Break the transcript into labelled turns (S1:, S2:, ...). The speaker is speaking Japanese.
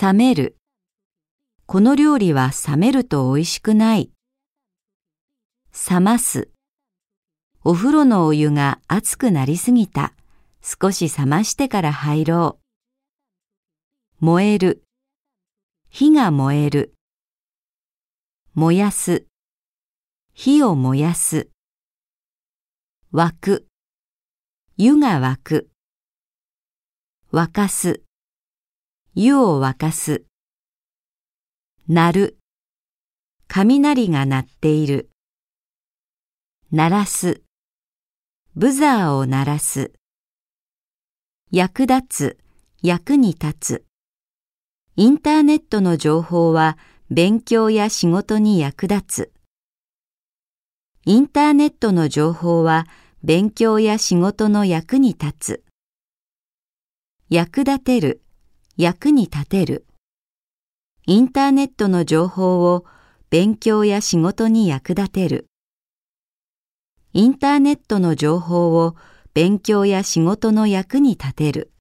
S1: 冷める。この料理は冷めると美味しくない。冷ます。お風呂のお湯が熱くなりすぎた。少し冷ましてから入ろう。燃える。火が燃える。燃やす。火を燃やす。沸く。湯が沸く。沸かす。湯を沸かす。鳴る。雷が鳴っている。鳴らす。ブザーを鳴らす。役立つ、役に立つ。インターネットの情報は勉強や仕事に役立つ。インターネットの情報は勉強や仕事の役に立つ。役立てる、役に立てる。インターネットの情報を勉強や仕事に役立てる。インターネットの情報を勉強や仕事の役に立てる。